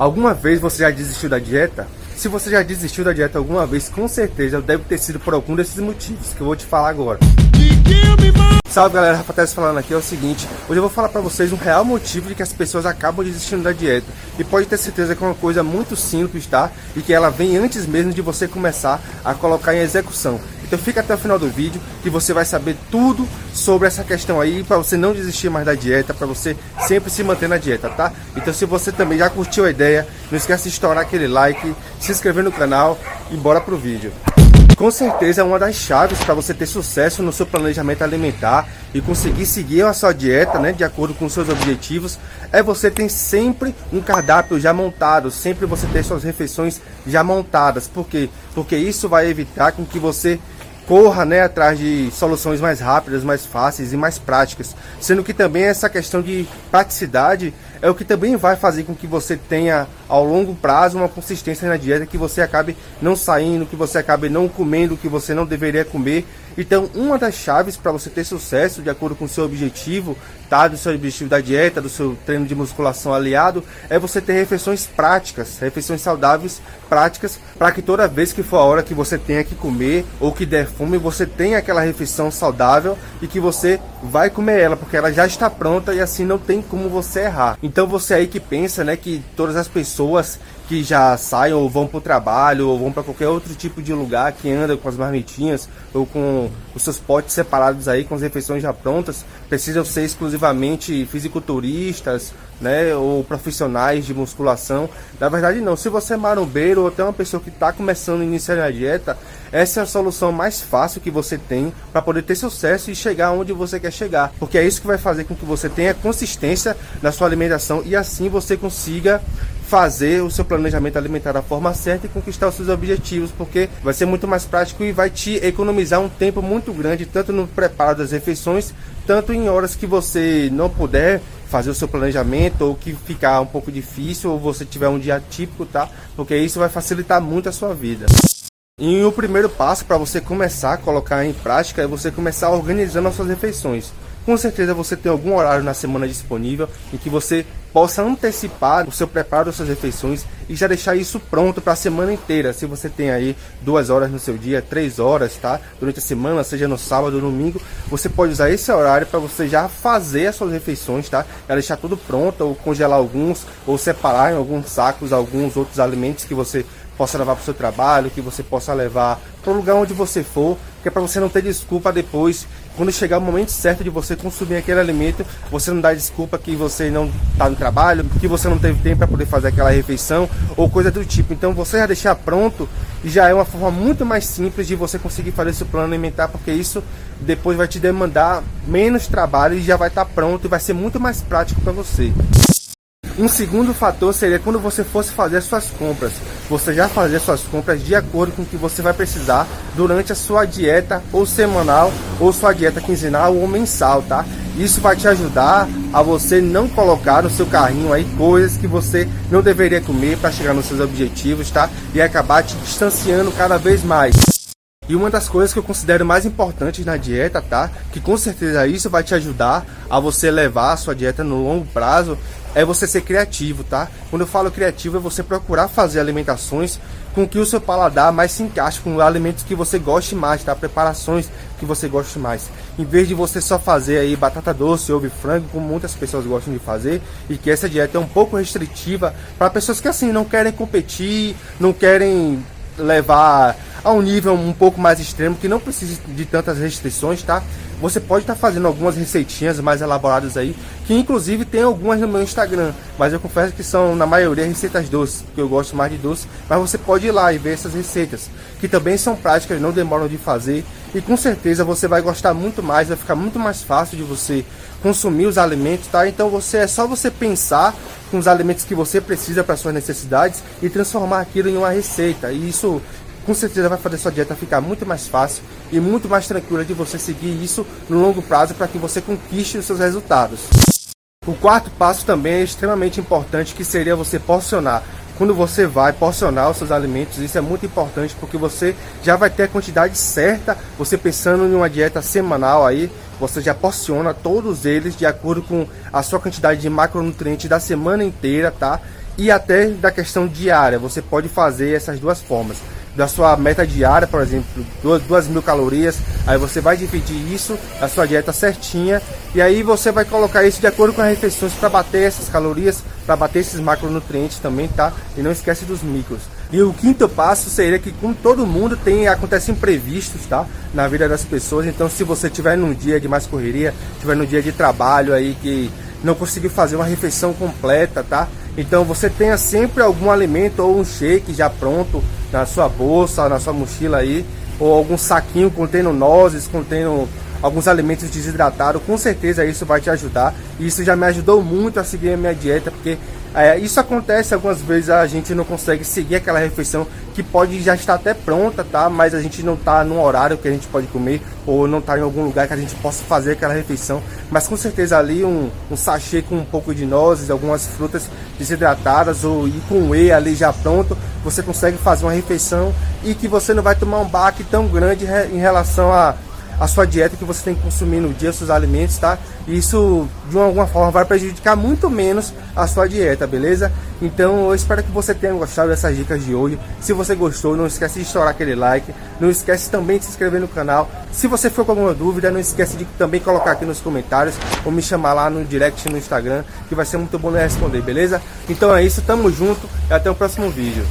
Alguma vez você já desistiu da dieta? Se você já desistiu da dieta alguma vez, com certeza deve ter sido por algum desses motivos que eu vou te falar agora. Salve galera, Rafa Tess falando aqui, é o seguinte, hoje eu vou falar pra vocês um real motivo de que as pessoas acabam desistindo da dieta. E pode ter certeza que é uma coisa muito simples, tá? E que ela vem antes mesmo de você começar a colocar em execução. Então fica até o final do vídeo que você vai saber tudo sobre essa questão aí para você não desistir mais da dieta, para você sempre se manter na dieta, tá? Então se você também já curtiu a ideia, não esquece de estourar aquele like, se inscrever no canal e bora pro vídeo com certeza é uma das chaves para você ter sucesso no seu planejamento alimentar e conseguir seguir a sua dieta, né, de acordo com seus objetivos, é você ter sempre um cardápio já montado, sempre você ter suas refeições já montadas. Por quê? Porque isso vai evitar com que você corra né, atrás de soluções mais rápidas, mais fáceis e mais práticas. Sendo que também essa questão de praticidade é o que também vai fazer com que você tenha ao longo prazo uma consistência na dieta, que você acabe não saindo, que você acabe não comendo o que você não deveria comer. Então, uma das chaves para você ter sucesso de acordo com o seu objetivo, tá, do seu objetivo da dieta, do seu treino de musculação aliado, é você ter refeições práticas, refeições saudáveis, práticas, para que toda vez que for a hora que você tenha que comer ou que der fome, você tenha aquela refeição saudável e que você vai comer ela, porque ela já está pronta e assim não tem como você errar. Então você aí que pensa, né, que todas as pessoas que já saem ou vão para o trabalho ou vão para qualquer outro tipo de lugar que anda com as marmitinhas ou com os seus potes separados aí com as refeições já prontas, precisam ser exclusivamente fisiculturistas, né, ou profissionais de musculação. Na verdade não, se você é marombeiro ou até uma pessoa que está começando a iniciar a dieta, essa é a solução mais fácil que você tem para poder ter sucesso e chegar onde você quer chegar, porque é isso que vai fazer com que você tenha consistência na sua alimentação e assim você consiga fazer o seu planejamento alimentar da forma certa e conquistar os seus objetivos, porque vai ser muito mais prático e vai te economizar um tempo muito grande, tanto no preparo das refeições, tanto em horas que você não puder fazer o seu planejamento ou que ficar um pouco difícil ou você tiver um dia típico, tá? Porque isso vai facilitar muito a sua vida. E o primeiro passo para você começar a colocar em prática é você começar organizando as suas refeições. Com certeza você tem algum horário na semana disponível em que você possa antecipar o seu preparo das suas refeições e já deixar isso pronto para a semana inteira. Se você tem aí duas horas no seu dia, três horas, tá? Durante a semana, seja no sábado ou domingo, você pode usar esse horário para você já fazer as suas refeições, tá? Já deixar tudo pronto, ou congelar alguns, ou separar em alguns sacos alguns outros alimentos que você possa levar para o seu trabalho, que você possa levar para o lugar onde você for, que é para você não ter desculpa depois, quando chegar o momento certo de você consumir aquele alimento, você não dá desculpa que você não está no trabalho, que você não teve tempo para poder fazer aquela refeição ou coisa do tipo. Então você já deixar pronto já é uma forma muito mais simples de você conseguir fazer seu plano alimentar, porque isso depois vai te demandar menos trabalho e já vai estar tá pronto e vai ser muito mais prático para você. Um segundo fator seria quando você fosse fazer suas compras. Você já fazer suas compras de acordo com o que você vai precisar durante a sua dieta ou semanal ou sua dieta quinzenal ou mensal, tá? Isso vai te ajudar a você não colocar no seu carrinho aí coisas que você não deveria comer para chegar nos seus objetivos, tá? E acabar te distanciando cada vez mais. E uma das coisas que eu considero mais importantes na dieta, tá? Que com certeza isso vai te ajudar a você levar a sua dieta no longo prazo, é você ser criativo, tá? Quando eu falo criativo é você procurar fazer alimentações com que o seu paladar mais se encaixe com alimentos que você goste mais, tá? Preparações que você goste mais. Em vez de você só fazer aí batata doce, ovo e frango, como muitas pessoas gostam de fazer, e que essa dieta é um pouco restritiva para pessoas que assim não querem competir, não querem levar a um nível um pouco mais extremo, que não precisa de tantas restrições, tá? Você pode estar tá fazendo algumas receitinhas mais elaboradas aí, que inclusive tem algumas no meu Instagram, mas eu confesso que são na maioria receitas doces, porque eu gosto mais de doce, mas você pode ir lá e ver essas receitas, que também são práticas, não demoram de fazer, e com certeza você vai gostar muito mais, vai ficar muito mais fácil de você consumir os alimentos, tá? Então você é só você pensar com os alimentos que você precisa para suas necessidades e transformar aquilo em uma receita. E isso com certeza vai fazer sua dieta ficar muito mais fácil e muito mais tranquila de você seguir isso no longo prazo para que você conquiste os seus resultados. O quarto passo também é extremamente importante, que seria você porcionar. Quando você vai porcionar os seus alimentos, isso é muito importante porque você já vai ter a quantidade certa, você pensando em uma dieta semanal aí, você já porciona todos eles de acordo com a sua quantidade de macronutrientes da semana inteira, tá? e até da questão diária. Você pode fazer essas duas formas da sua meta diária, por exemplo, duas, duas mil calorias, aí você vai dividir isso, a sua dieta certinha, e aí você vai colocar isso de acordo com as refeições para bater essas calorias, para bater esses macronutrientes também, tá? E não esquece dos micros. E o quinto passo seria que, como todo mundo, tem acontece imprevistos, tá? Na vida das pessoas. Então, se você tiver num dia de mais correria, tiver num dia de trabalho aí que não conseguiu fazer uma refeição completa, tá? Então você tenha sempre algum alimento ou um shake já pronto na sua bolsa, na sua mochila aí, ou algum saquinho contendo nozes, contendo alguns alimentos desidratados, com certeza isso vai te ajudar. E isso já me ajudou muito a seguir a minha dieta, porque é, isso acontece algumas vezes a gente não consegue seguir aquela refeição que pode já estar até pronta, tá? Mas a gente não está no horário que a gente pode comer ou não está em algum lugar que a gente possa fazer aquela refeição. Mas com certeza ali um, um sachê com um pouco de nozes, algumas frutas desidratadas ou e com whey ali já pronto, você consegue fazer uma refeição e que você não vai tomar um baque tão grande em relação a a sua dieta que você tem que consumir no dia, seus alimentos, tá? Isso de alguma forma vai prejudicar muito menos a sua dieta, beleza? Então eu espero que você tenha gostado dessas dicas de hoje. Se você gostou, não esquece de estourar aquele like. Não esquece também de se inscrever no canal. Se você for com alguma dúvida, não esquece de também colocar aqui nos comentários ou me chamar lá no direct no Instagram, que vai ser muito bom responder, beleza? Então é isso, tamo junto e até o próximo vídeo.